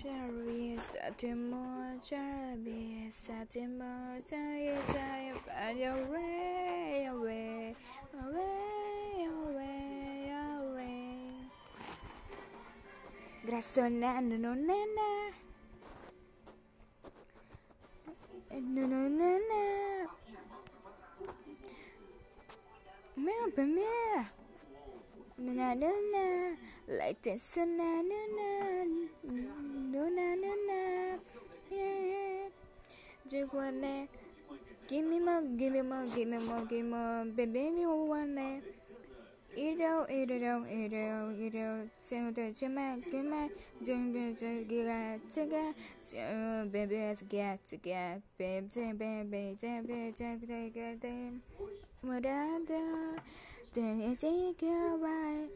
Sherry Satimo Jarabi Satimo Jaya and your way away away away away Grasona no no nana no no nana Meu, meu Mẹ, mẹ, mẹ. Na na na na, like this na na na, na na na na, yeah. Just wanna give me more, give me more, give me more, give me more, baby, me wanna. Eat it out, eat out, eat out, eat out. So the chima, chima, don't be just get together. So baby, let's get together, baby, baby, baby, baby, baby, what I do. Then you think you're right,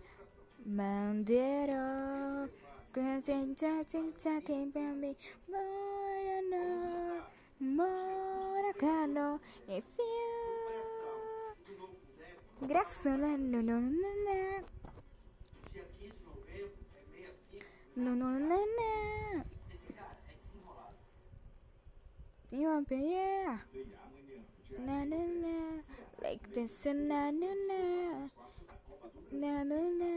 man, did all. Cause they just talking about me more than know, more I can know if you. Graça, né? Não, não, não, não. Dia 15 de novembro é meia Não, não, não, não. Esse cara é desenrolado. E uma peia. Não, não, não like this na na na na na na.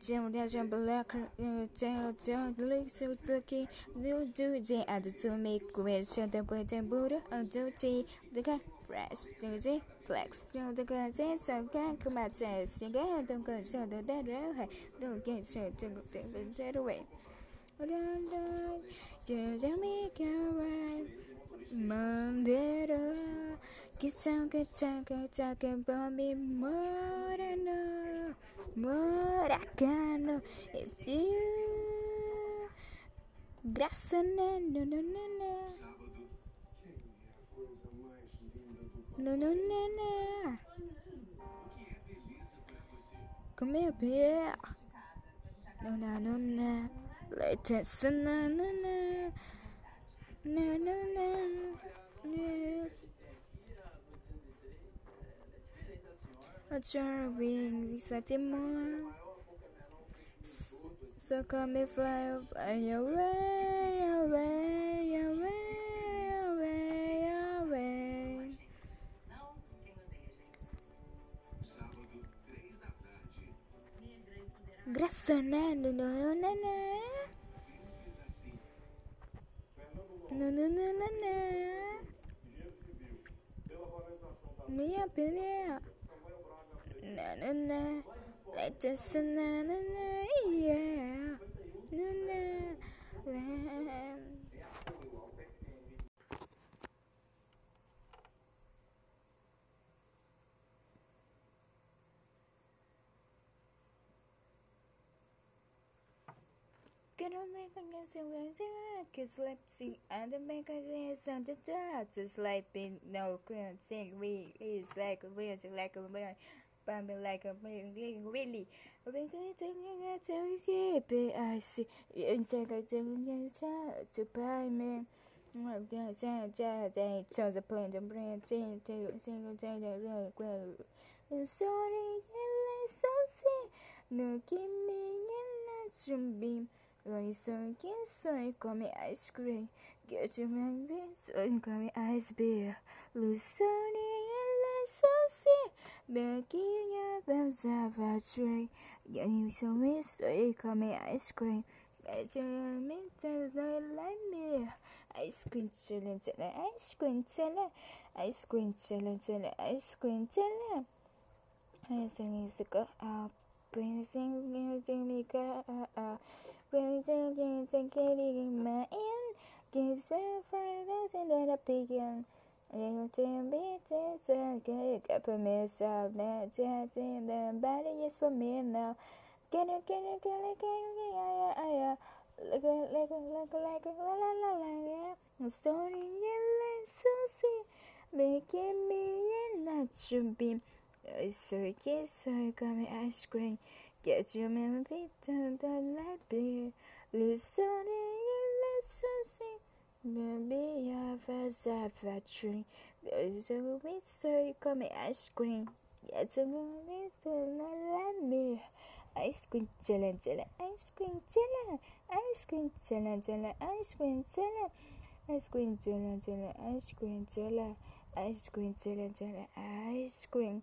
Jim uh, so lucky. Do do to make the Buddha uh, and do the guy do flex the guy so can come so don't show the right don't dead away. Just make it Mandeira, que tchaca tchaca tchaca bombe morano, moracano e fio, graça né não não não não não não não não não não não na na na yeah. What's your wings? That more? So come and fly, away, away, away, away, away. Graça, né? No, no, no, no, no. Minha primeira. Na, na, na. Let us, na, na, na. Yeah. Na, na. na. Get on my fingers and wings and sleeping and the mechanisms and the dust no good thing we is like weird like a man Bambi like a million really Wiggling at the ship I see inside a to buy me they chose the plane to bring thing to single day really well sorry and so sick no give me in that Rồi sôi kiến sôi call me ice cream. Get you my beans and call me ice beer. Lusoni and Lassasi Baking up a Java tree Get you some beans so you call me ice cream. Get you my beans and like me Ice cream challenge ice cream challenge Ice cream challenge ice cream challenge Ice cream challenge Ice cream challenge Ice cream challenge when you take it in my end, gives me friends and then I begin. Little bitches, I can't get myself that in the body is for me now. Get it, get it, get it, get it, yeah, yeah, yeah. Look, look, look, look, la la la la, yeah. I'm starting in like Susie, making me a nacho beam. It's so kiss, so gummy ice cream. Get your memory down the light beer. Listen and listening. Maybe I've a Zava tree. There's a movie, you call me ice cream. Yes, a movie, so not let me. Ice cream challenge, ice cream challenge, ice cream challenge, ice cream challenge. Ice cream challenge, ice cream challenge, ice cream challenge, ice cream. Challenge, ice cream.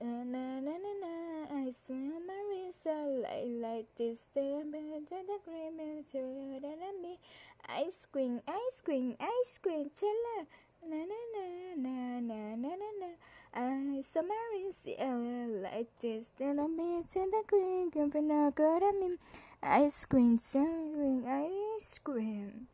Na na na na, I see Marisa like like this. The the cream and me. Ice cream, ice cream, ice cream, tell her. Na na na na na na na na. I saw Marisa like this. Then I'm in the green, giving a good I mean. Ice cream, jelly, ice cream.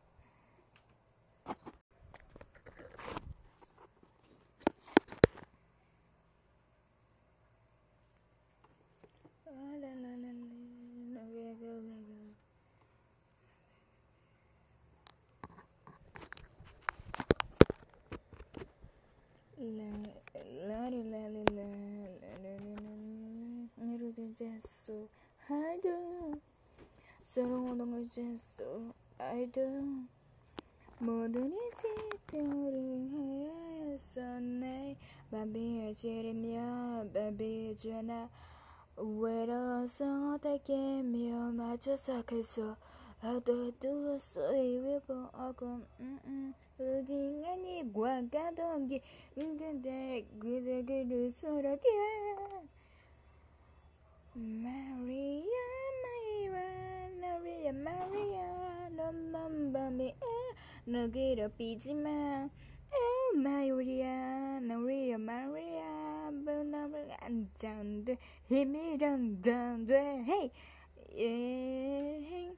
잤어 하도 서러운 걸 잤어 아이도 모든 이제들을 하였어 내 맘이 어지르며 맘이 전화 외로워서 어떻게 미워 맞춰서 계속 나도 두었어 이왜 보고 음음 Looking 아니 과가던 게 근데 그대를 서럽게 Maria Maria Maria Maria 너만 밤에 너 괴롭히지마 Oh, Maria, Maria, Maria, and down the, hit me hey, yeah,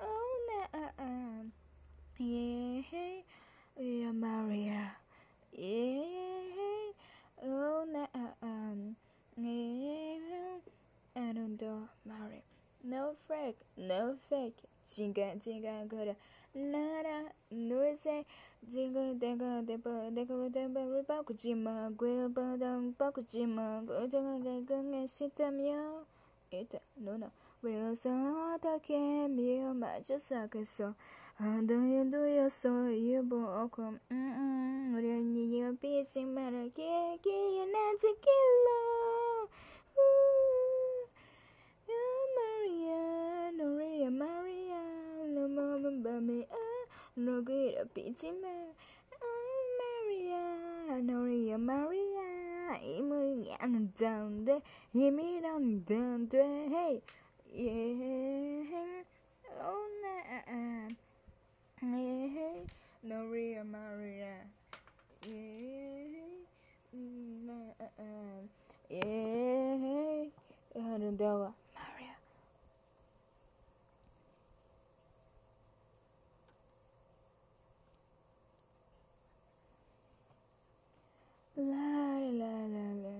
oh, na, uh, uh, yeah, hey, Maria, yeah, hey, oh, na, uh, um, yeah, I don't know, Maria, no fake, no fake, 情感，情感，可的。 나라 노래 지가 내가 내가 내가 내가 바꾸지 마. 그래 바당 바꾸지 마. 그저가 내가 싫다며. 이때 누나 왜서 어떻게 미워 맞춰서겠어. 한동안도였어 이보고 음 우리 언니가 삐진 말하게 기억나 지킬러 no good a pity man. oh, Maria, Maria, Maria, Maria, down there, Amy, down, down there, hey, yeah, oh, nah, yeah, Maria, Maria, yeah, nah, yeah, I don't know. La la la la.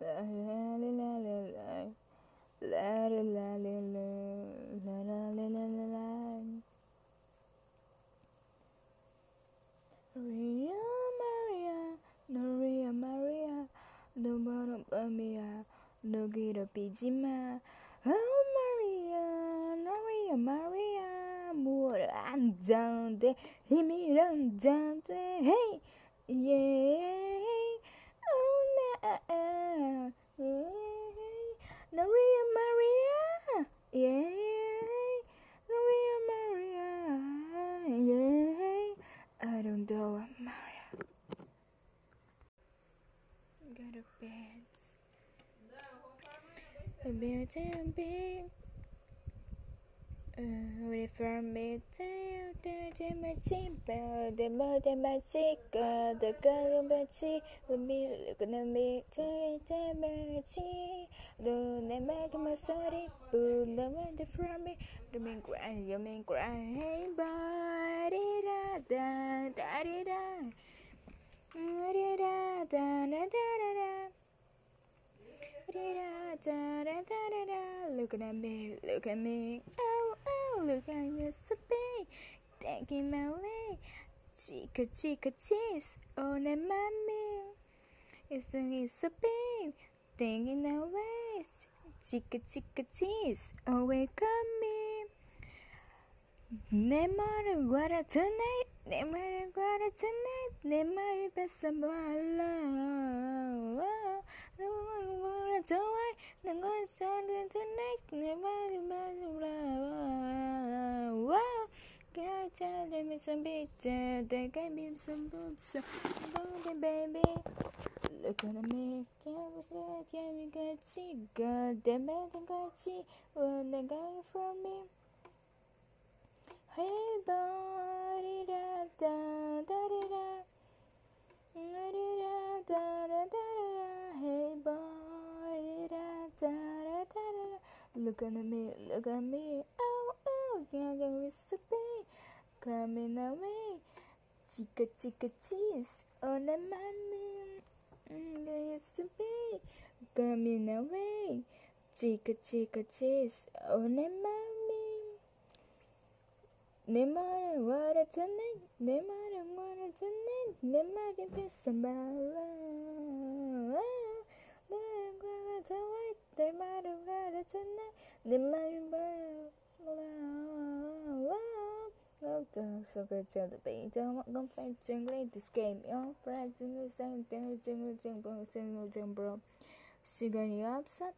La la la la la la. La la la la la. La la la la Maria, Maria, Maria, Maria, no more Maria, no get a pijima. Oh, Maria, Maria, Maria, more and down there, he made on down there, hey, yeah, Maria, Maria, yeah, Maria, Maria, yeah. I don't know, Maria. Go to bed. A bed, a bed. Looking at me, look at me, oh, oh, look at your so big taking my way, chica chica cheese on a mommy. It's a it's a babe, thinking away. Chica chica cheese, away coming. No matter what I tonight, no matter what I tonight, no matter best of my love. No matter what I do, I no go sound tonight, no matter best of love. God, tell me some picture, they can be some boobs, baby, baby. Look at me, can't we say, can we get see, God, the man can get see, when they got from me. Hey, body, da, da, da, da, da. Da, da, da, da, da, da. Hey, body, da, da, da, da, da. Look at me, look at me, oh, oh, can't get recipe coming away. Chica chica cheese on a mommy. There used to be coming away. Chica chica cheese on a mommy. No matter what it's tonight, no matter what it's tonight, no matter if it's somebody. No matter what it's tonight, no matter what it's tonight, no matter what Love the so good to the beat. Don't want to find jingling this game. Friends in the same thing, jingle, jingle, jingle, jingle. Sugar upset.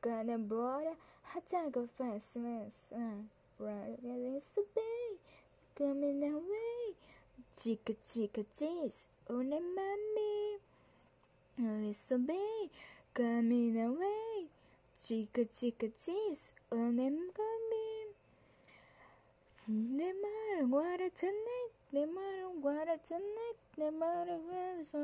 Gonna broad. Hata go fast, miss. Right, it's to be. Coming away. Chica, chica, cheese. On a mommy. It's to be. Coming away. Chica, chica, cheese. On a mommy. No matter what it's tonight, no matter what it's tonight, no matter what it's all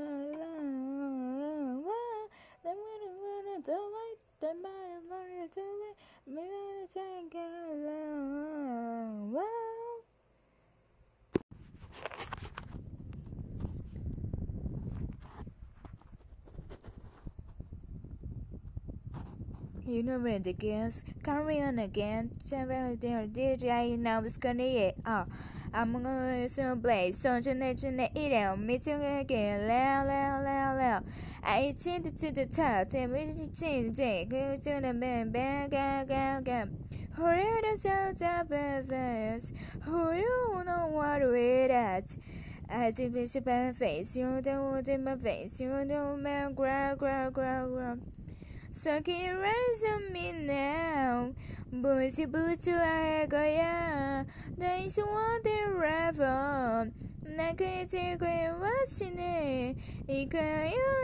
No matter what it's alright, no matter what it's alright, me gonna take it along. Girls carry on again. DJ now is gonna yeah. Ah, I'm gonna so play so tonight eat out. Me too again. Loud, loud, loud, loud. I tend to the top. Then we change the go to the band, band, go, go, go. Hurry the sound up fast. Who you know what we're at? I think we should face. You don't want my face. You don't man, growl, growl, growl, growl. So can you rise on me now? Booty booty I go ya. There is one the river. 泣いて声はしねえ。いくよ、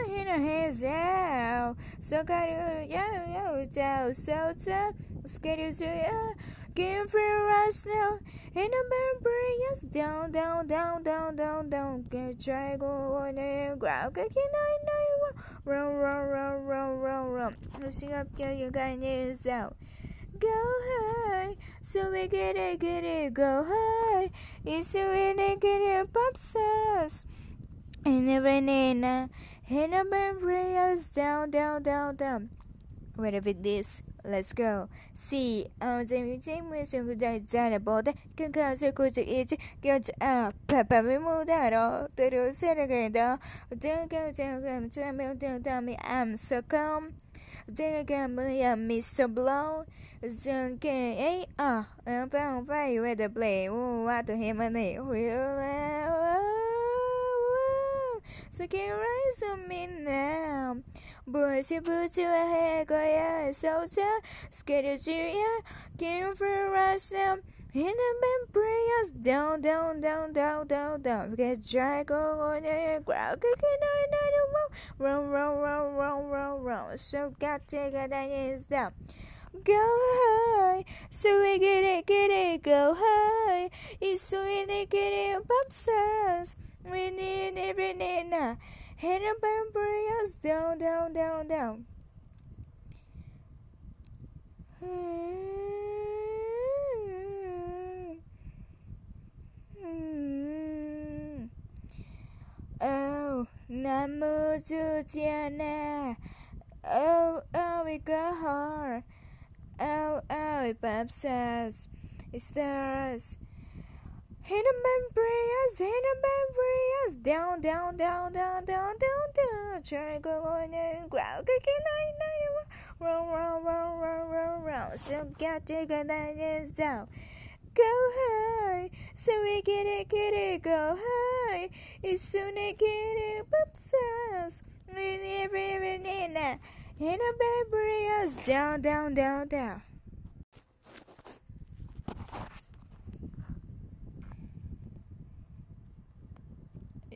ひのへざお。そかるやよ、じゃお、そうちゃ。スケリュージュや。 Give free rush now. And the bring us down, down, down, down, down, down. Get go on the ground. Get nine, nine, run, run, run, run, run, run. Pushing up, get your knees down. Go high, so we get it, get it, go high. It's so we get it, pop stars. And every nana, and the bring us down, down, down, down. Whatever it is. Let's go. See, I'm the same way so good I done about it. Can come so good to eat. Get up. Papa, we move that all. The do set again. Don't go to them. Tell me, I'm so calm. Then again, me, I'm Mr. Blow. Then can a ah, I'm bound by you at the play. Oh, what to him and they will. So can you rise on me now? Bushy booty ahead, go yeah, so so scared you yeah, came for us now. In the us down, down, down, down, down, down. We get drag on the ground, kicking on the run, run, run, run, run, run. So got to get that is down. Go high, so we get it, get it, go high. It's sweet, get it, pop stars. We need every day and bring us down, down, down, down. Oh, Namu Jujiana. Oh, oh, we got her. Oh, oh, Bob says, it's theirs. In the memories, in down, down, down, down, down, down, down. To go on and ground, kicking night, night, round, round, round, round, round, round. So got to get that is down. Go high, so we get it, get it, go high. It's soon as get it, whoops, us. Every, every, in the memories, down, down, down, down. Yeah. Some letters no longer goes and good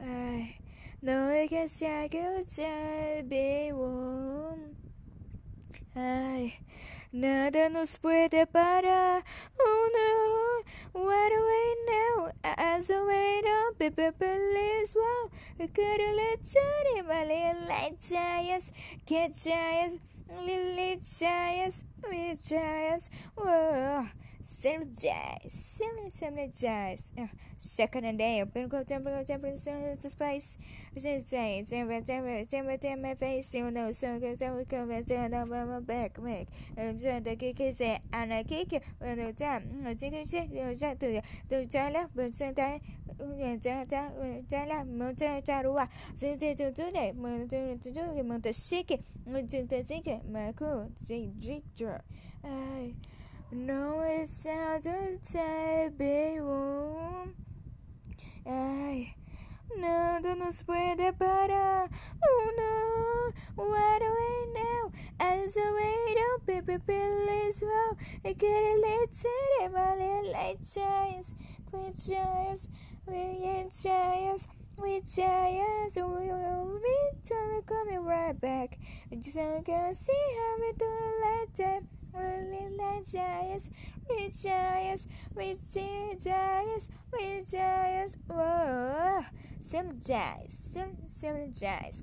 哎，努力下个在被我。Ay, nada nos puede parar. Oh no, where do we know? As a way up, please, wow. Could you let it, my little light giants? Get giants, little giants with giants, whoa. Synergize, synergize. Uh, second and day, open go temper, temper, to space. Synergize, temper, temper, temper, temper, my face. You know, so go temper, come and turn up my back, make. And turn the kick is it, and I kick it the time. I think it's it, you just do it. The child, but sometimes. cha cha cha là mơ cha cha đúng à chứ chứ chứ chứ này mơ chứ chứ chứ mơ tự xích mơ chứ tự xích mà cứ chỉ chỉ ai No, it sounded terrible. Ay, nada nos puede parar. Oh no, what do we know? As a way to baby please well, I get a little my little giants, quick giants, we giants. We giants, we will be coming right back. Just can see how we do it like that. Really giants, we giants, we giants, we giants. Whoa, some giants, some some giants.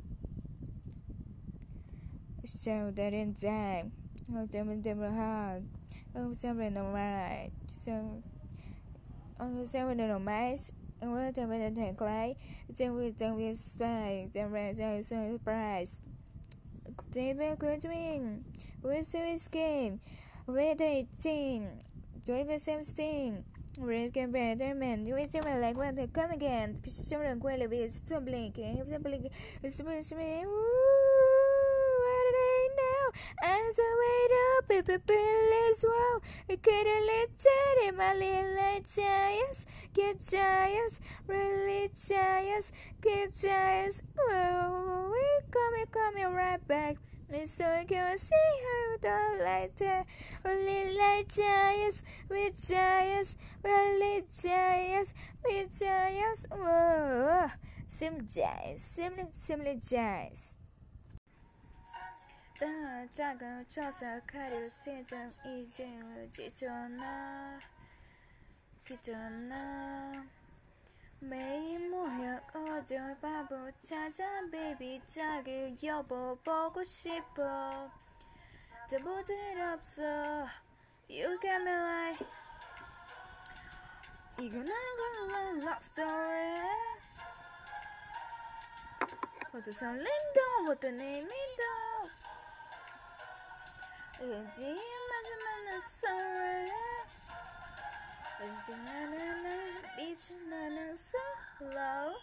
So that in time, oh, them them hard. Oh, something no right. So, oh, something mice. And what time it take like? Then we then we spy. Then we then surprise. David Goodwin. With this game, with 18, David Seventeen. Rick and Betterman, you wish you were like when they come again. Children quite be still blinking. If they blink, it's supposed to What do? As I wait up, baby, please, wow. I couldn't let it in my little giants. Get giants, really giants, get giants. Oh, we coming, coming right back. So I can see how the light uh, there. Only light giants, with giants, really giants, we giants. Whoa, sim giants, simply, simply giants. 다 작은 초석하려 시장 이제 지쳤나 기존나. 매일 모여 어제 바보 찾아 베이비 자기 여보 보고 싶어. 더 부질없어. You got me like 이건 아니고 love story. 어디서 린도 어떤 의미도 Deep measurement is so rare. The beach na, so low.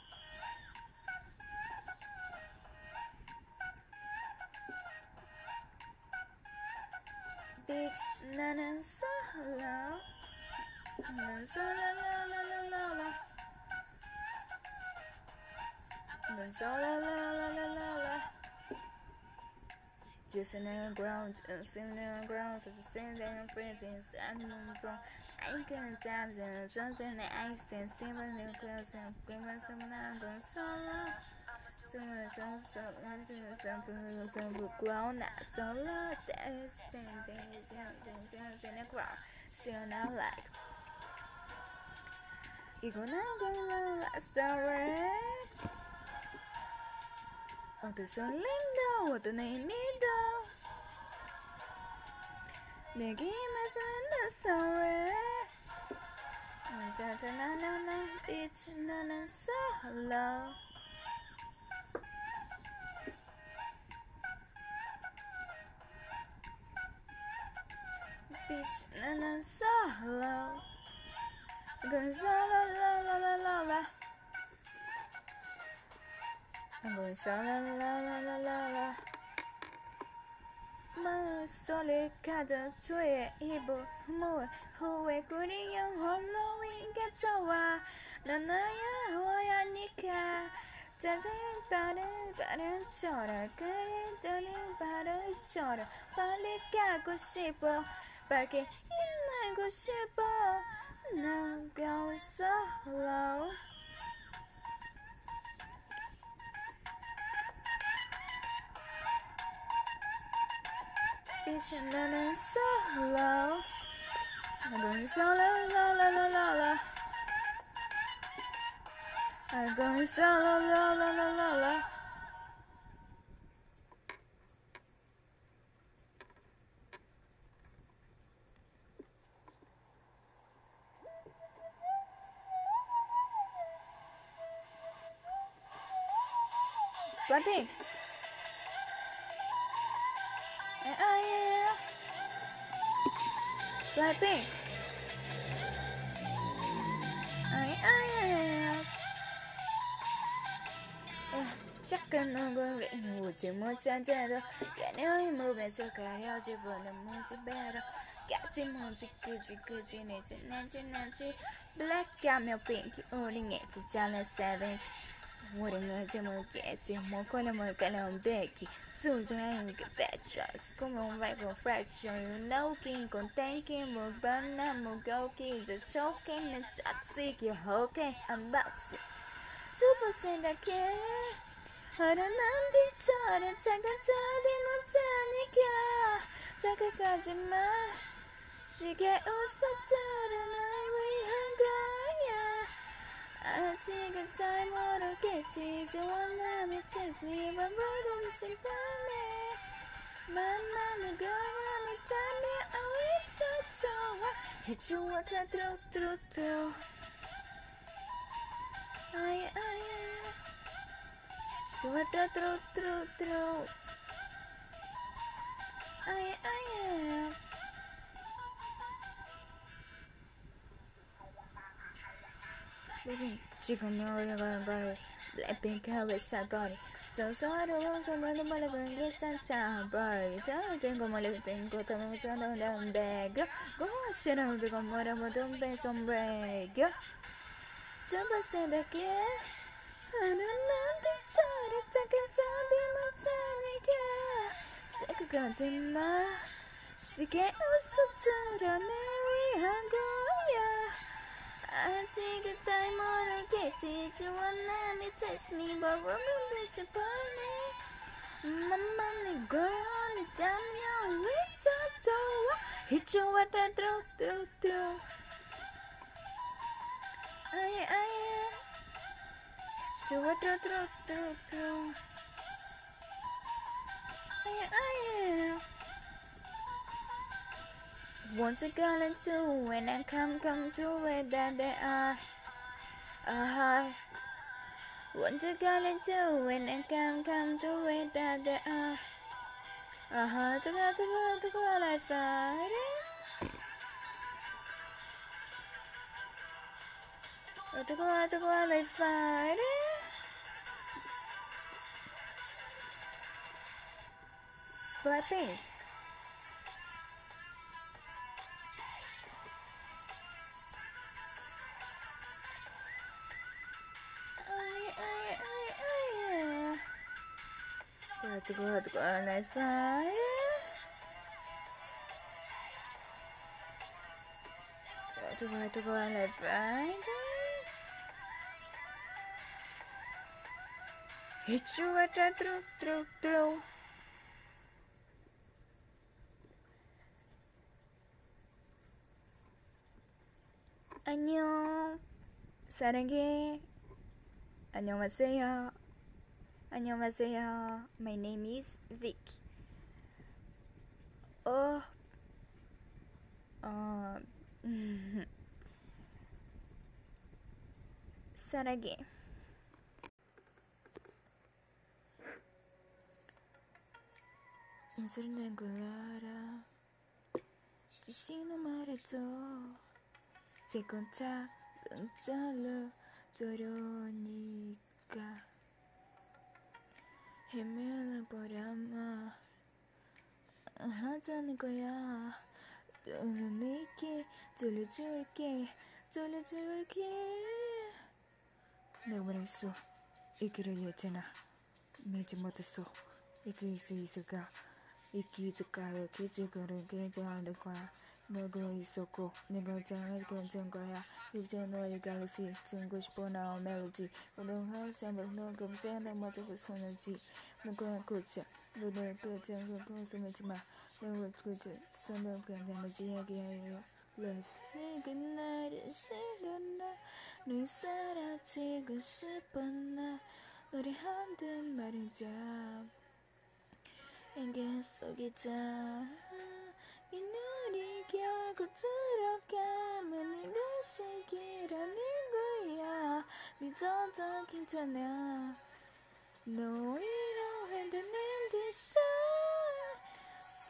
Beach and so low. na so la la la la la la. na. so la la la la la la. Just in the ground, uh, sitting in the ground, for sitting in the fridge, and standing on the floor. I ain't gonna dance, and I'm jumps in the ice, and steaming in the clouds, and screaming someone I'm going solo. Someone jumps, so I'm jumping, jumping, ground, solo, dance, dance, dance, dance, dance, in the ground. See you now, like. You gonna go to the story? need? 내게 맞은 story 자자나나나 빛이 나는 solo 빛이 나는 solo going so la la la la la la. I'm going so 마음속을 가득 조의 이불을 후회 꾸린 영혼로 인가져와 난 나야 호야니까 짜증 바른 바른 저럴 그리도는 바른 저럴 빨리 가고 싶어 빨리 일어나고 싶어 난 겨울 솔로 Vision and solo. I'm going solo, la la la la la. I'm going solo, la la la la la. Got much agenda, can you move it so clear? You're the much better. Got much coochie coochie, nancy nancy nancy. Black camel pink, owning it to challenge savage. Wouldn't let him get him more column, column, Becky. Susan, Petrus, come on, rival fraction. You know, King, on taking more banana, more go, kids, the choking, the toxic, you're okay, I'm boxing. Super send a care. 하나만 뒤처럼 차근차근 못하니까 자극하지 마 시계 웃어처럼 날 위한 거야. 아직은 잘 모르겠지. 좋아하면 testimony 부르는 심판해 만나는 거라면 타면 어휘쳐 좋아 해주와 다 들어 들어 들어 아야 아야 Sube, tru, tru, tru, tru. Ay, ay, ay. She can never get my body. Blackpink have it sad body. So sorry, I'm so mad about it. Bring it sad sad body. Don't think I'm a little thing. Go to me, turn on them bag. Go, shit, I'm a dumb bass on 하는 난들 저리 잠깐 잠이 못하니까 자극하지 마 시계 웃어줘라 내 위한 거야 아직은 잘 모르겠지 지원함이 test me but remember 싶어네 맘만 걸 내 담요 위쳐 좋아 희초왔다 뚜뚜뚜 아예 Do a do do do do. Once a girl and when I come come through it, that they are. Uh huh. Once I got into two, when I come come through it, that they are. Uh huh. To go to go to go like that. To go to go like that. Blackpink. Uh, to go to go like fire. To go to go like fire. Hit you at that through through through. 안녕. 사랑해. 안녕하세요. 안녕하세요. My name is Vic. 어, 어, 음, 사랑해. 무슨 낸걸 알아? 지시는 말해줘. 세컨차 손잘로 저려니까 헤매는 버려마 하자는 거야. 너는 내게 돌려줄게, 돌려줄게. 내가 원했어. 이 길을 했잖아. 믿지 못했어. 이길 수 있을까? 이기줄까요? 기죽으를 괜찮을 거야. 놀고 있었고 내가 정말 괜찮은 거야. 유저 너의 갤럭시 주고 싶어 나와 멜로디 오늘 항상 너는 걱정하는 모습을 썼는지. 누구야 그치 너는 걱정하고 웃음이지만 내가 그저 선을 괜찮은지 이야기해요. Love 그날이 싫어 나널 사라지고 싶어 나? 너를 한든 말이자 인간 속이자. 이날 이 결국 들어가면 길어는 거야. 믿어도 괜찮아. 너희로 흔드는 듯이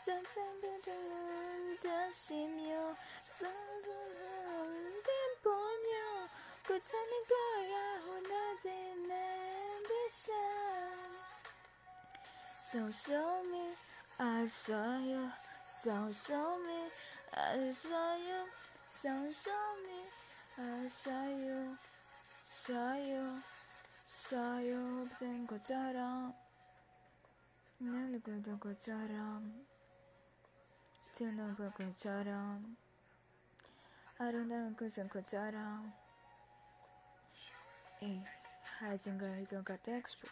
짠짠짠짠 다시며 손을 보며 괜찮은 거야. 혼나지는 듯이. So show me, I saw you. So show me, I saw you. So show me, I saw you. Saw you, saw you. 된 것처럼, 날 그던 것처럼, 지는 것처럼, 아름다운 그선 것처럼. 에이, 하진가 이건 같아 엑스포.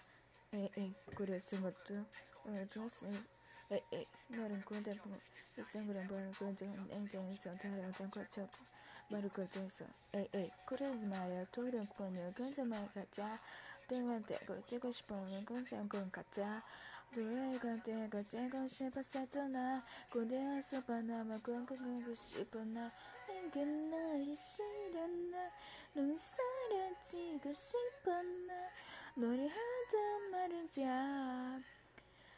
에이, 에이, 그랬은 것도. 오늘 좋았어요. 에이, 에이, 너는 군대고 이생그런 벌을 군대는 앵땡이서 다른 것처럼 말을 에이, 에이, 그러지 마요. 토른 권유 근자만 가자. 땡한테고 뛰고 싶으면 군생군 가자. 노래가 되고 떼고 싶었어도 나 군대에서 바나마 군군군고 싶어 나 내게 나를 싫어 나넌 사라지고 싶어 나 너를 하던 말이자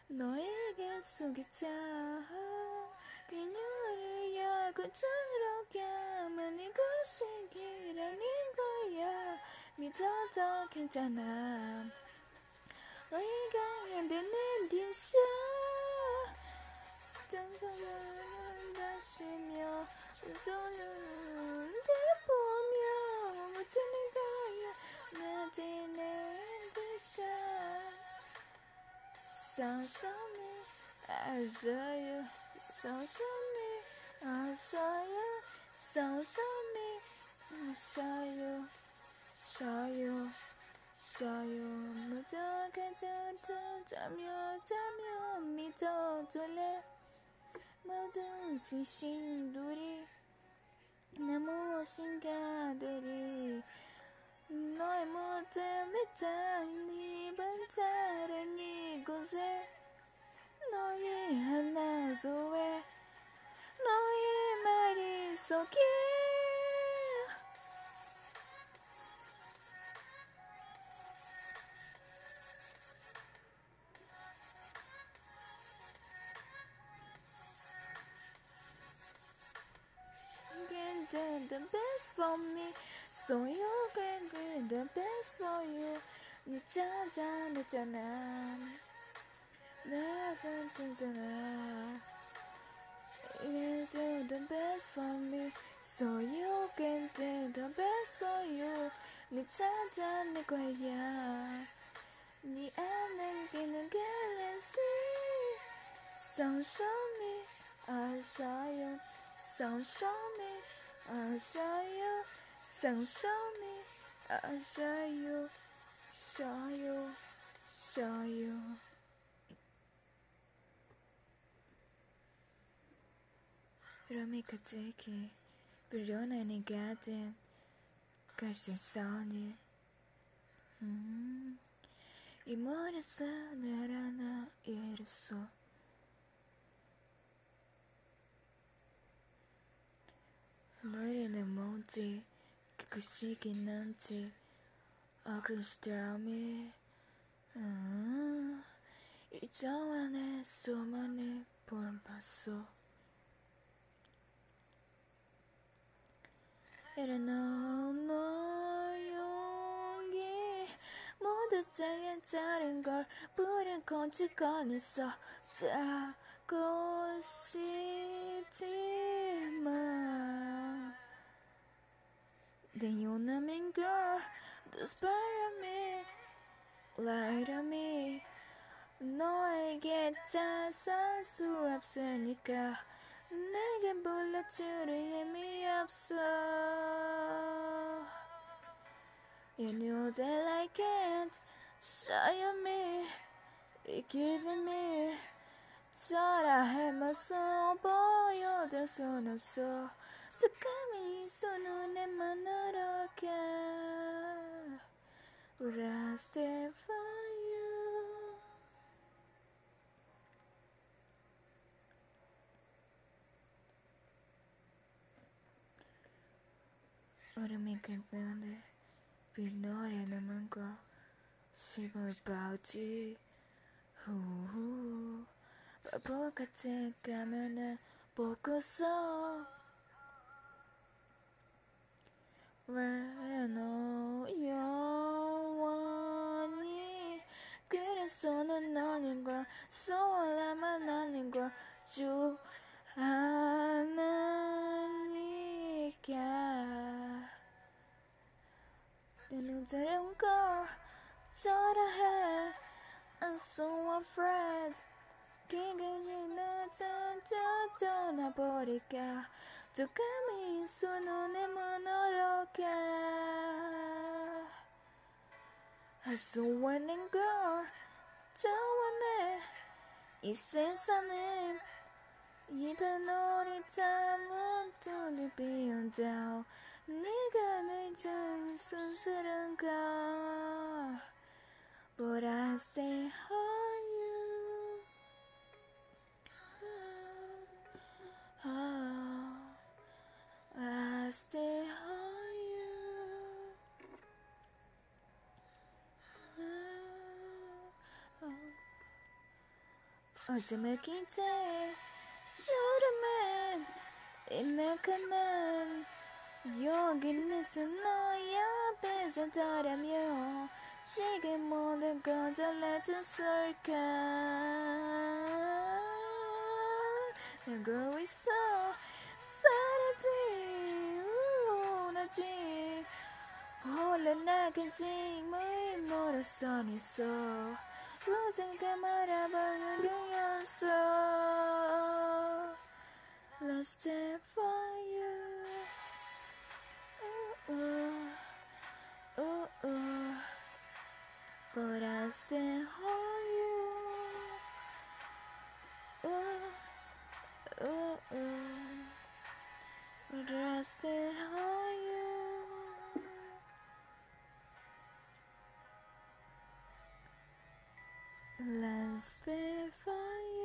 너에게 속이자 야구 들어가면 이것이 길어는 거야. 믿어도 괜찮아. 너희가 흔드는 듯이 정성을 다시며 손을 보며 못하는 거야. 나지는 듯이 So show me, I saw you. So show me, I saw you. So show me, I saw you. Saw you, saw you. 무적한 전투 자며 자며 믿어둘래. 모든 진심들이 나 무엇인가들이 너의 모든 밑단 이번 다른 이곳에 너의 하나도에 너의 말이 속에 can do the best for me So you can do the best for you 네 찾아냈잖아 내가 괜찮아 You do the best for me So you can do the best for you 네 찾아낼 거야 네 안에 있는 galaxy So show me I saw you So show me I saw you So show me I saw you Saw you Saw you Rami Kateki Briona Nigatin 같이 써니 음, 이 머리서 날 하나 이랬어 너희는 뭔 일어나 용기 모두 짱에 다른 걸 뿌린 건지 꺼냈어 짜고 싶지만 Then you're not mean girl Despite me Light on me 너에게 다살수 없으니까 내게 불러주려 힘이 없어 You know that I can't show me You're giving me 잘해 맞서 보여줄 순 없어 잠깐만 이 손은 내만 알아게 Would I stay for you 얼음이 끝나네 빛노래는 뭔가 시골 바우지 후후 바보같이 가면은 보고서 왜너 영원히 그래서는 아닌 걸 소원만 아닌 걸 좋아하니까 너 는 다른 걸 좋아해 I'm so afraid 기근이 늦어져 떠나버릴까 또 감히 손눈에 무너렇게 할수 없는 걸 좋아해 이 세상에 입에 놀이 잠은 눈이 비온다 네가 내준 순수한가 But I stay on you oh, I stay on you 어둠을 기대 쇼르맨 이만큼만 여기는 너의 앞에서 더라며. 지금 모든 건 달라졌을까? 알고 있어. 사라지 홀라 나간 짐을 몰아서 있어. 무슨가 말아보는 중이었어. Let's stay for ooh, ooh, ooh. But I stay for you ooh, ooh, ooh. But I stay for you Let's stay for you.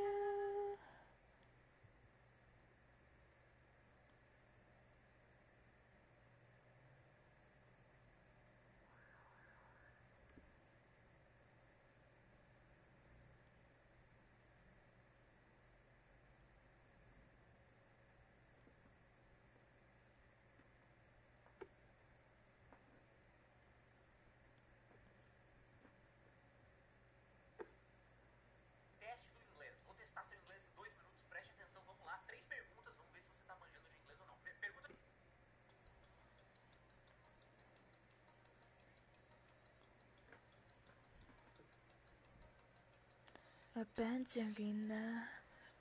아, 반짝이나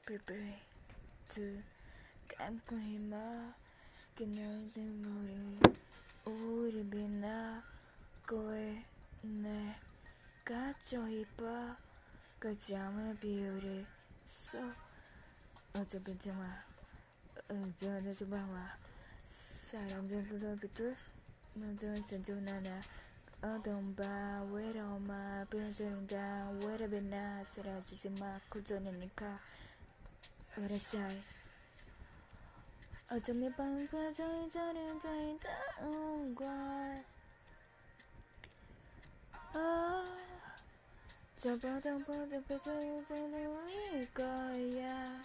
베베 두 감고 희마 그날된 머리 우리 비나 거에 내 가져 이봐 그 잠을 비우리 소 어제 빈정아 어제 어제 주방아 사람들도 비둘. 먼저 전주 나나. 어두운 밤 외로움아 변질인가 외롭이나 쓰러지지 마. 구전이니까 What a shy 어쩜 이 밤은 과정이 자리를 자리다운 걸 저 바닥 바닥 표정이 자리일 거야.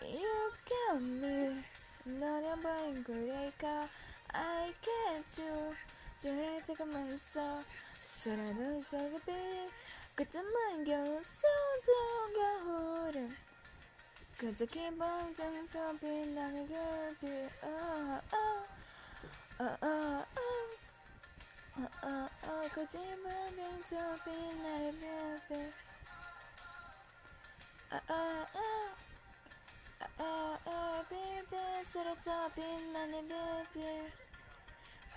You got me 너란 바인 거랄까 I can't do. Do I take a man so? So I know it's all the big. Got the man girl, so don't go hold him. Got the keep on down and jumping down the good Oh, oh, oh, oh, oh. Oh, oh, oh, got the man down and jumping uh, uh, uh, down the good Oh, oh, oh. Oh, oh, baby, so the top in on the baby.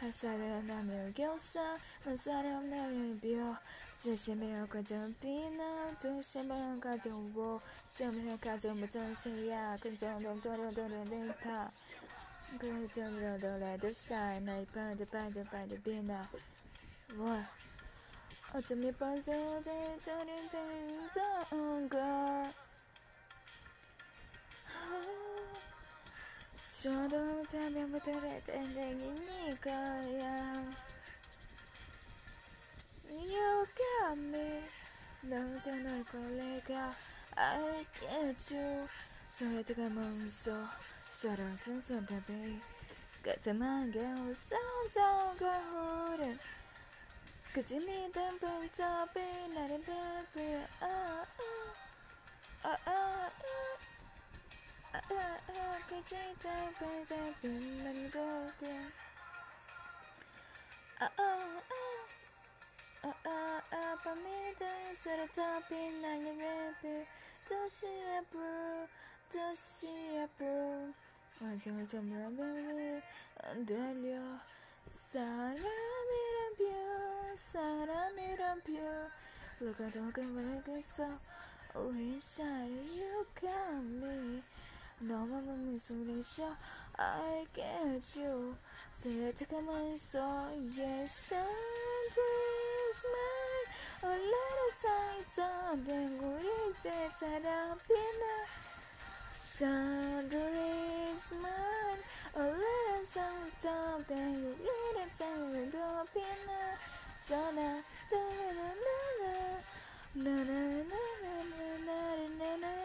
我从来没有变傻，我从来没有变老，只是没有看见别人，只是没有看见我，只是没有看见我自己啊！看着我，躲躲躲躲躲，怕，看着我，躲躲躲躲躲，傻，那一把，一把，一把的变老，我，我怎么把这这这这这整个？ 저도 자면부터를 땡땡이니까야. You got me 너잖아 걸레가 I get you 서로가 멍서 서로 등선답이 같은 게 웃어던 거울은 그지 믿은 분잡이 나를 베비 아아아아. 완전히 점점을 흔들려 사람이란 별 사람이란 별 누가 누가 말겠어 Wish I you got me No, mama, miss Alicia, I get you. So you take a nice song, yes, and please, man. A lot of sights on the great days that I've been a. A lot of sights on the great days that I've a sunrise, na na na na na na na na na na na na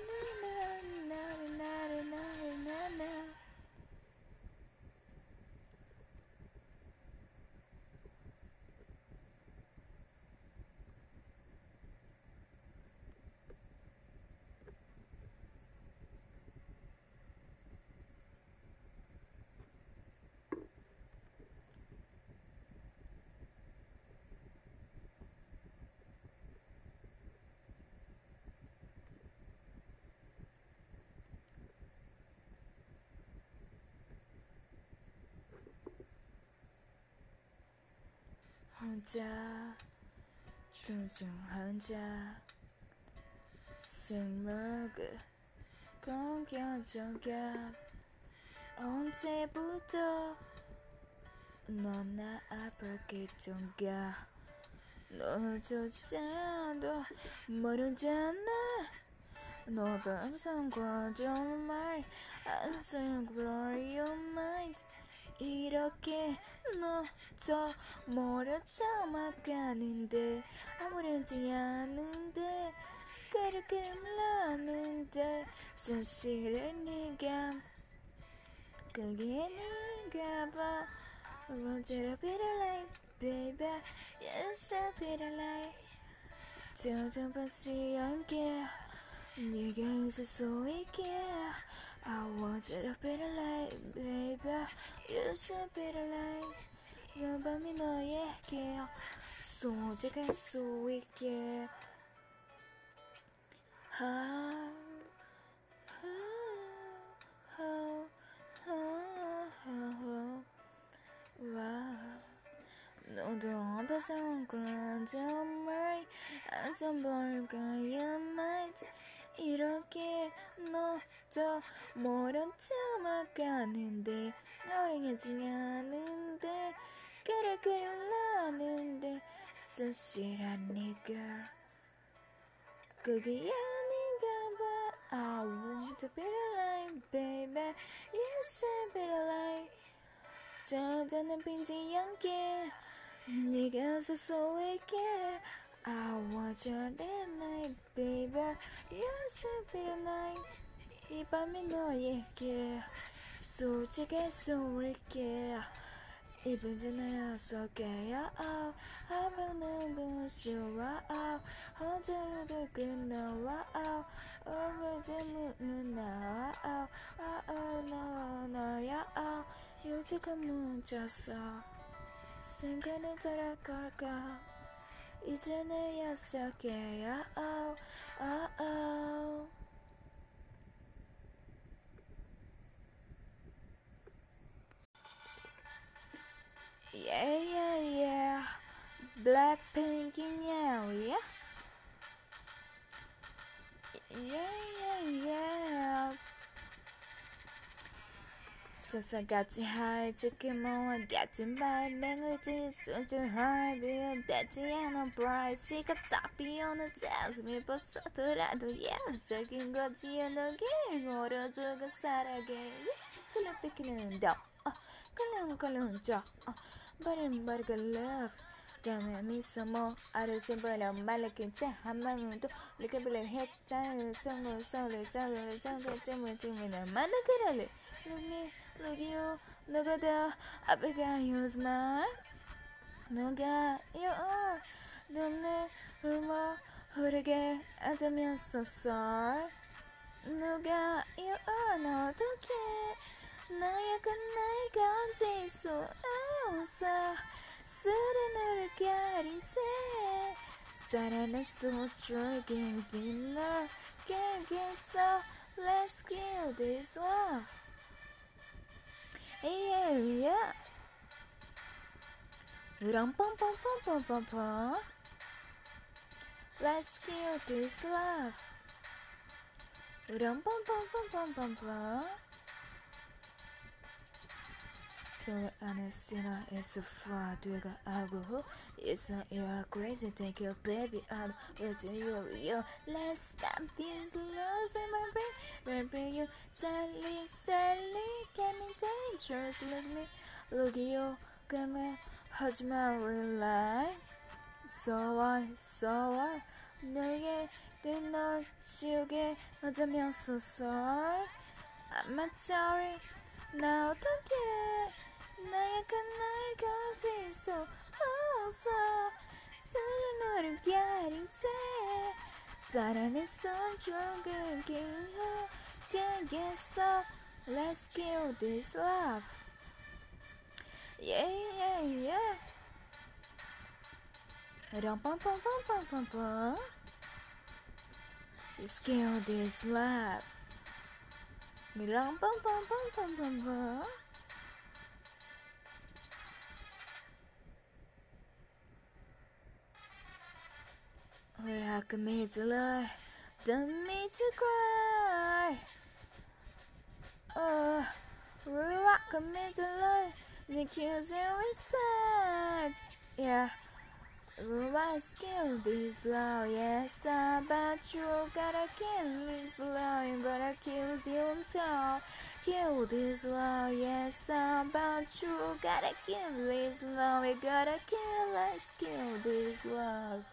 혼자 둥둥 혼자 술먹을 공격적이야 언제부터 너나 아프게 동가 너조차도 모르잖아. 너가 항상 과정말 안 쓰는 blow your mind 이렇게 너저 멀어져 막가는데 아무렇지 않은데 그렇게 몰랐는데 사실은 네가 그게 네가 봐. Want to be the light, baby. Yes, I'll be the light. 쳐다보지 않게 네가 있을 수 있게 I wanted a bit of light, baby. You should be the light. You but me know yeah, girl. So you can so we get. How, how, how, how, how, wow. No, don't pass on ground, to me. worry. I'm somebody, girl, you might. 이렇게 너저 모른 척 가는데 어ring하지 않은데 그래 그려나는데 씁쓸한 네가 그게 아닌가 봐. I want to be alive baby. Yes I be alive 저저는 빈지 않게 네가 소소하게 I want you that night baby. Yes I be alive 이 밤에 너에게 솔직히 쏠게 이쁜 전화야 쏠게요? 하루는 부시와 어제도 끝나와. 어제 문은 나와. 아아 너야. 요즘은 뭉쳤어. 생각은 돌아갈까 이제 내야 쏠게요 아아 Yeah, yeah, yeah. Blackpink in yeah. Yeah, yeah, yeah. Just I got to hide, took him on, got to buy melodies, took to hide, be that Diana Price, see a toppy on the jazz, me but so to that, yes, second got you in the game, or to go Saturday. Gonna pick it up, gonna go up, but in but good love. Damn me some more. I just simple and malakin check. I'm not to look at the head. Child, some more solid, child, child, child, to me. The man, look at it. Look me, Look you, look at the African use mine. Look at you are the rumor who to get at the music. Look at you are not okay. Now you can make on this so also. Sudden. Sudden so dragging. Can't get so. Let's kill this love. Yeah, yeah. Rum pum pum pum pum pum pum. Let's kill this love. Rum pum pum pum pum pum pum. Killer Anasina is a fraud. Do you got alcohol? not you are crazy Take your baby out With you you Let's stop this love in my brain Baby you Sally Sally Getting dangerous Look me Look you 그만 하지마 rely So I So I 너에게 널 지우게 맞으면서 썰 I'm not sorry 나 어떡해 나의 건 나의 거짓소 어 서 사랑을 가린 채 사랑의 손조금 긴호 되겠어 Let's kill this love Yeah yeah yeah 럼 빰빰빰빰빰빰 Let's kill this love 럼 빰빰빰빰빰빰 Rock me to lie, done me to cry. Oh, rock me to lie, the kills you inside. Yeah, Let's kill this love, yes, I bet you gotta kill this love, gotta kill you tall. Kill this love, yes, I bet you gotta kill this love, we gotta kill, let's kill this love.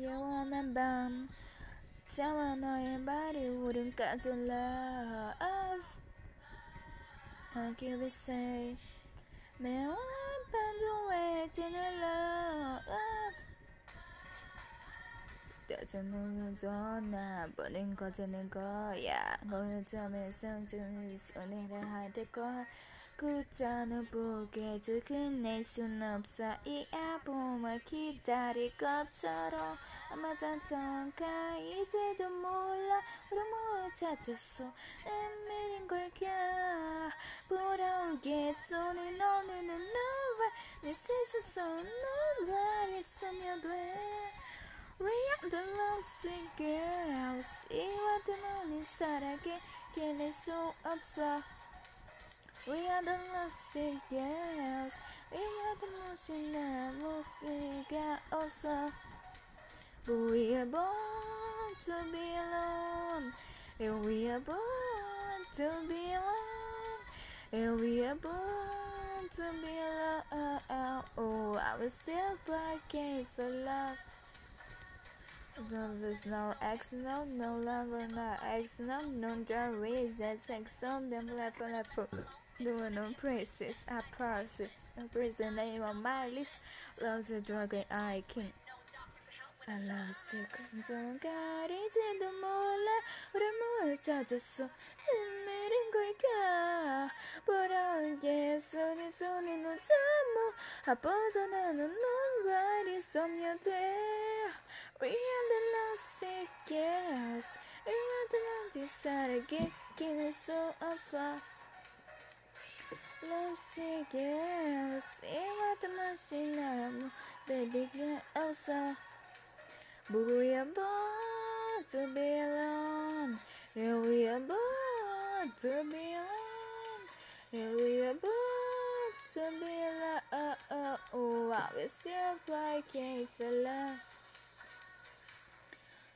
영원한 밤. 참아 너의 말이 같은 love I'll give it say 매운 반도에 지는 love 떠주는 전화 보낸 거지는 거야. 너는 점에 성적인 손해를 할때걸 그자는 보게 끝낼 순 없어. 이 아픔을 기다릴 것처럼 아마 잔정가 이제도 몰라. 흐름을 찾았어. 내밀인 걸까 부러우게 쪼는 너는 너와 내 세상 너와 있으면 돼. We are the lost girls 이와 도 너는 사랑에 견딜 수 없어 We are the lost Girls. We are the Lucy Network. We got also. But we are born to be alone. And we are born to be alone. And we are born to be alone. Oh, I was still breaking for love. No, there's no accident, no lover, no accident, no, no, no, no, no, no, no, no, no, no, Lunar princess, a princess, a prison name on my list. Loves the dragon, I king. I love you, 감정 가리지도 몰라. 우리 뭘 찾았어? 헤매는 걸까? 보라게 손이 손이 놓자모. 아보다 나는 nobody 소녀돼. Real the lost it, yes. Real the lost it, 살아 기는 수 없어. Lucy girls, even the machine, I'm baby girl, also. We are born to be alone, and we are born to be alone, and we are born to be alone. Oh, oh, oh, we still play game for love.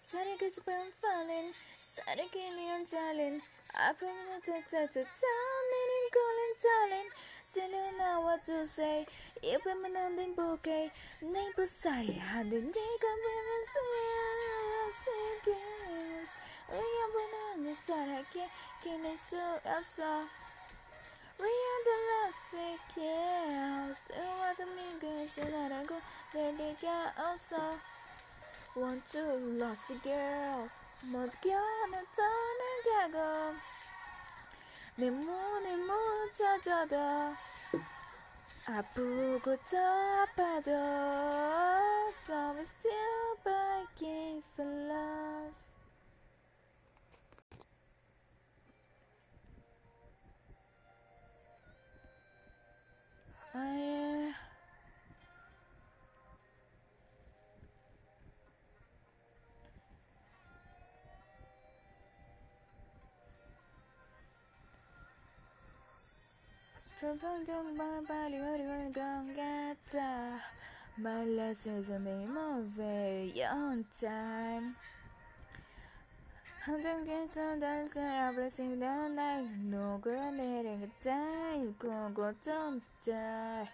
Sonic is been falling, Sonic and me, I'm telling, I promise to touch the town calling, darling. Still don't what to say. If I'm an ending bouquet, neighbors say, I didn't take a women girls. We are banana, so I can't, can I show up so? We are the last girls. Who are the mean girls that I go, where they also. One, two, lost girls. Mud girl, and a ton of gaggle. 내 문을 못 찾아도 아프고 더 아파도 I'm still begging for love 아 예. 조평정 발이 흐르는 것 같아 말라져서 매일 movie on time 한정에서 dancer everything that night 녹아내리는 time 고고 don't die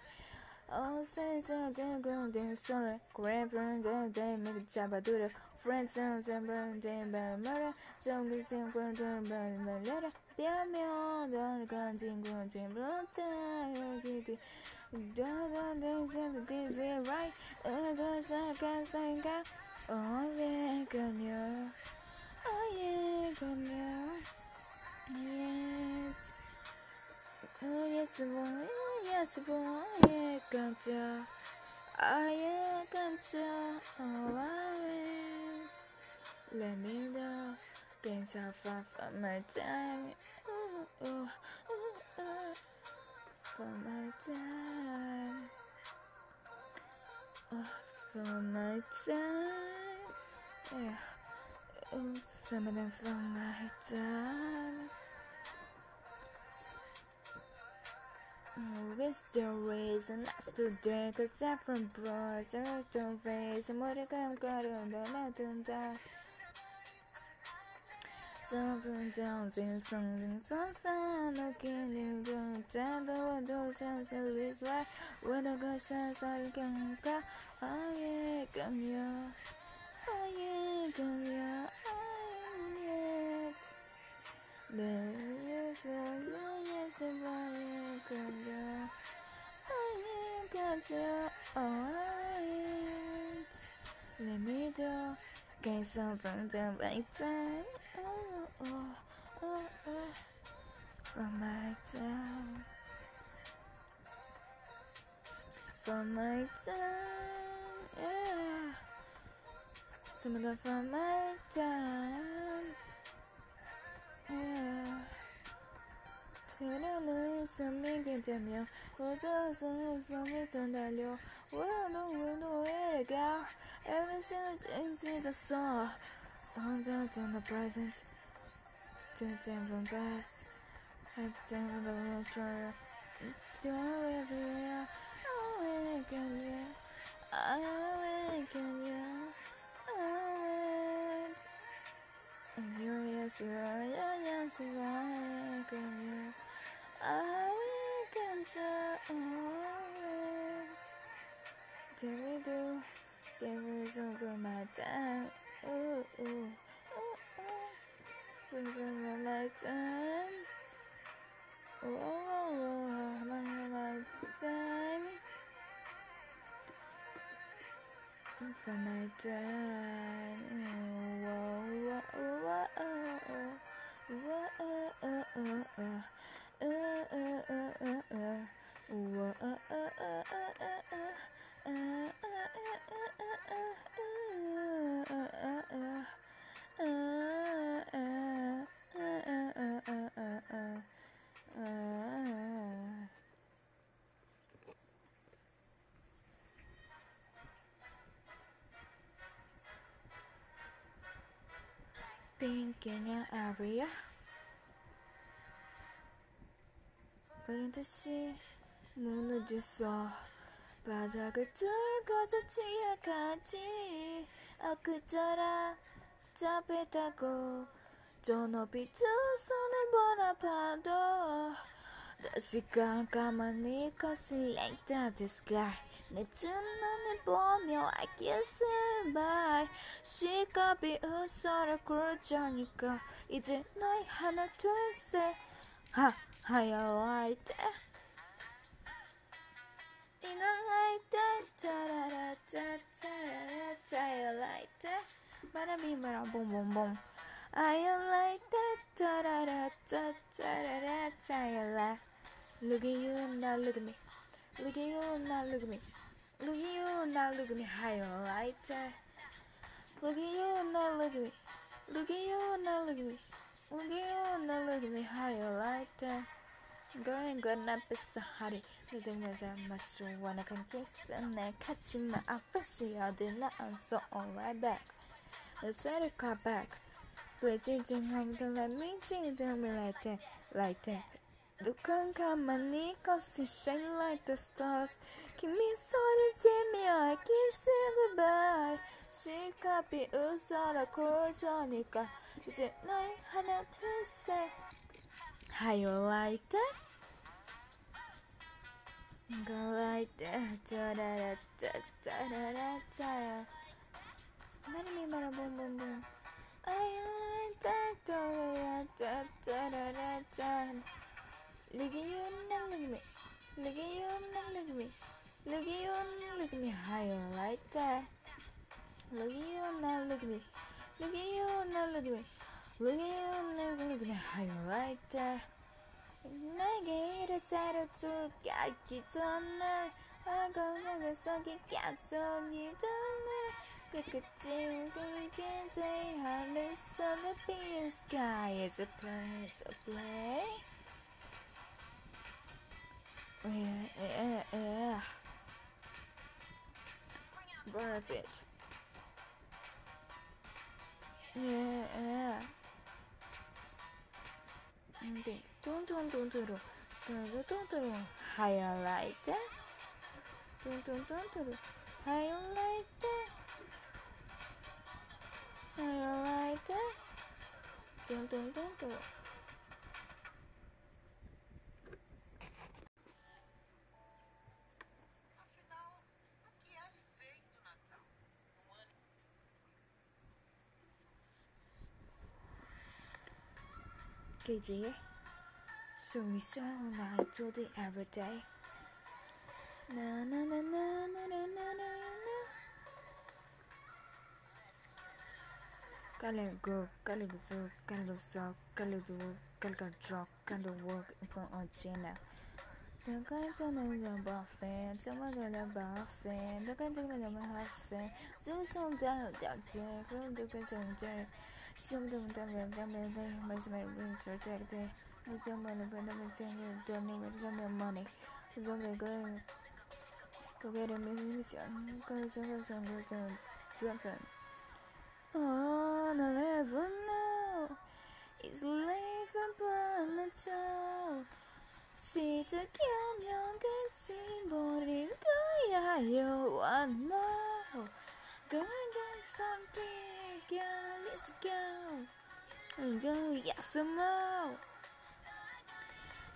Oh, sense of the golden story Grab from the day, make it 잡아두려 Friends and them, them, but murder Don't listen from them, but murder 뼈면 너를 건진 건진 불었다 여기도 너는 sempre this is right 어더 시작한 생각 Oh yeah 그녀 Oh yeah 그녀 Yes Oh yes boy Oh yes boy Yeah 깜짝 Oh yeah 깜짝 Oh always Let me know been so far from my time. for my time. Oh, from my time. Yeah. Ooh, some of them for my time. What's the reason I stood there? Cause I'm from Bros. I was the face. I'm what I'm gonna do. I'm not doing that up and down, sing something so sad. I can't live the dead of the oceans, at least why? When I got chance, I can go. Oh yeah, come here. Oh yeah, come here. I'm yet. The years will go, yes, if I am, come here. I am, got you. Oh, I am. Let me do. Get some from the right time oh, oh, oh, from my town, from my town, yeah. Some of them from my town, yeah. 谁的泪像明天见面，我的心又像冰山在流。我的温度越高，everything is in the song. Dun dun the present. Dun the from past. I've done from the future. Do I live here? Oh, I can you. I can you. And you yes, I are. Yes, you are. I can you. I can you. Do we do? Give me some good my time. Ooh, me my. Ooh, whoa, whoa, whoa, whoa, whoa, uh, uh, uh. Uh, uh, uh, uh, uh. Whoa, uh, uh, uh, uh, uh, uh pink in your area. But in the sea, of just saw. 바닥을 뚫고서 뛰어가지 엊그저라 잡히다고 저 높이 두 손을 보나봐도 다시 깜깜하니 거슬 like that the sky 내두 눈을 보며 I kiss it by 시갑이 웃어라 그러자니까 이제 너희 하나 둘셋 하 how you like that You know like that, da da da da da da da. You like that, bada bing bada boom boom boom. I like that, da da da da da da da da. You like. Look at you now, look at me. Look at you now, look at me. Look at you now, look at me. How you like that? Look at you now, look at me. Look at you now, look at me. Look at you now, look at me. How you like that? Gonna wanna masu wanakankiss Ne kachima afashi Adila I'm so on right back Let's car back. Waiting hang the let me think Then me like that Like that Look on come my and Nichols Shine like the stars. Kimi sorry Jimmy I can't say goodbye. しかびうそら工場にかいじない花とせはよ like that? Go like that, da da da da da da da da. Many me, many boom boom boom. I like that, da da da da da da. Look at you now, look at me. Look at you now, look at me. Look at you now, look at me. You like that? Look at you now, look at me. Look at you now, look at me. Look at you now, look at me. You like that? 내게 이르자로 죽기 전날 아가가 속이 깍손이 드네 끝끝이 굵게 day 하늘 속에 비는 sky is a play to play 으으으으 Burn a bitch Yeah, yeah. Okay. トントントントロトントントントロはやらいてトントントントロはやらいてはやらいてトントントントロ给直接。So we sang night till the every day. Na na na na na na na na na. Color go, color go, color stop, color do, color drop, color work upon our channel. Đừng có cho nên là bỏ phê, cho bao giờ là bỏ phê, đừng có cho nên là bỏ phê, chứ xong cho là chọn chê, cứ đừng có chọn chê, xong đừng cho là cho mình đây, mà sẽ mình sẽ chọn chê. making money for them exchanging turning with them money. Longer going to get a mission because of us under the dragon. Oh, the level now is late from Parmesan. See the young young and see more in the you want more. Go and get something, girl, let's go. Go, yes, more.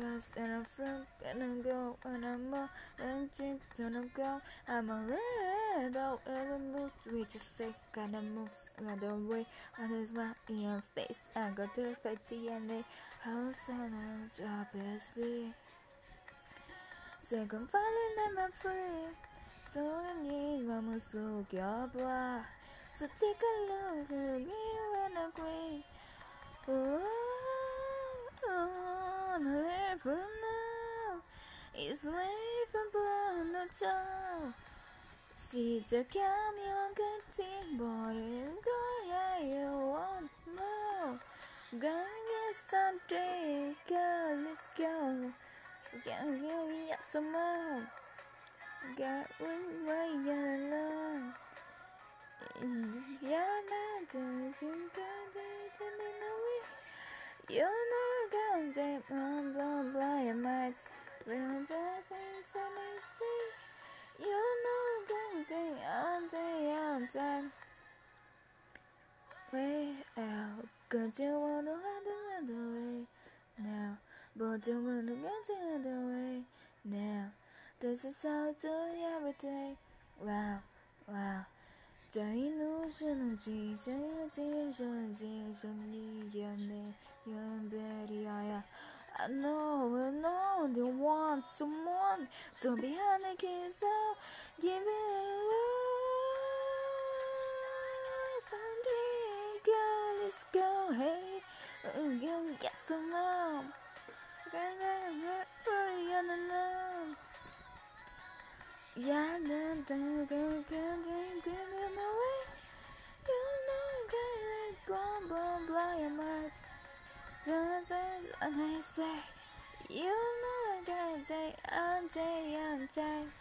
bus and I'm from and I'm go and I'm more and cheap when I'm go I'm a rebel ever mood. we just say kind of moves another way and it's my in your face I got the fatty and they house and I'm job as be so I'm falling and I'm free so I need my muscle your blah so take a look at me when I'm green oh, oh. oh wanna live from now is wave upon the top. して髪を口ぼりんこやよもう Gonna get something, girl, let's go Can you get some more? Got one way alone mm, Yeah, man, don't you think I didn't know? You're know, girl, they blah blah blah, you might will just so mistake. You know, girl, they all day out time. Way out, cause you wanna hide the way now, but you wanna get another way now. This is how I do every day. Wow, wow. 在一路上的记，在一路上的记，上你眼泪。Bad, I know, I know, they want someone to be an kiss give it away. Someday, girl, let's go, hey, girl, get some love. Girl, get girl, girl, gonna love. Yeah, then, then, girl, girl, girl, give away. You know, girl, like, blah, blah, blah, I'm out a nice day. You know, I got day, on day, on day.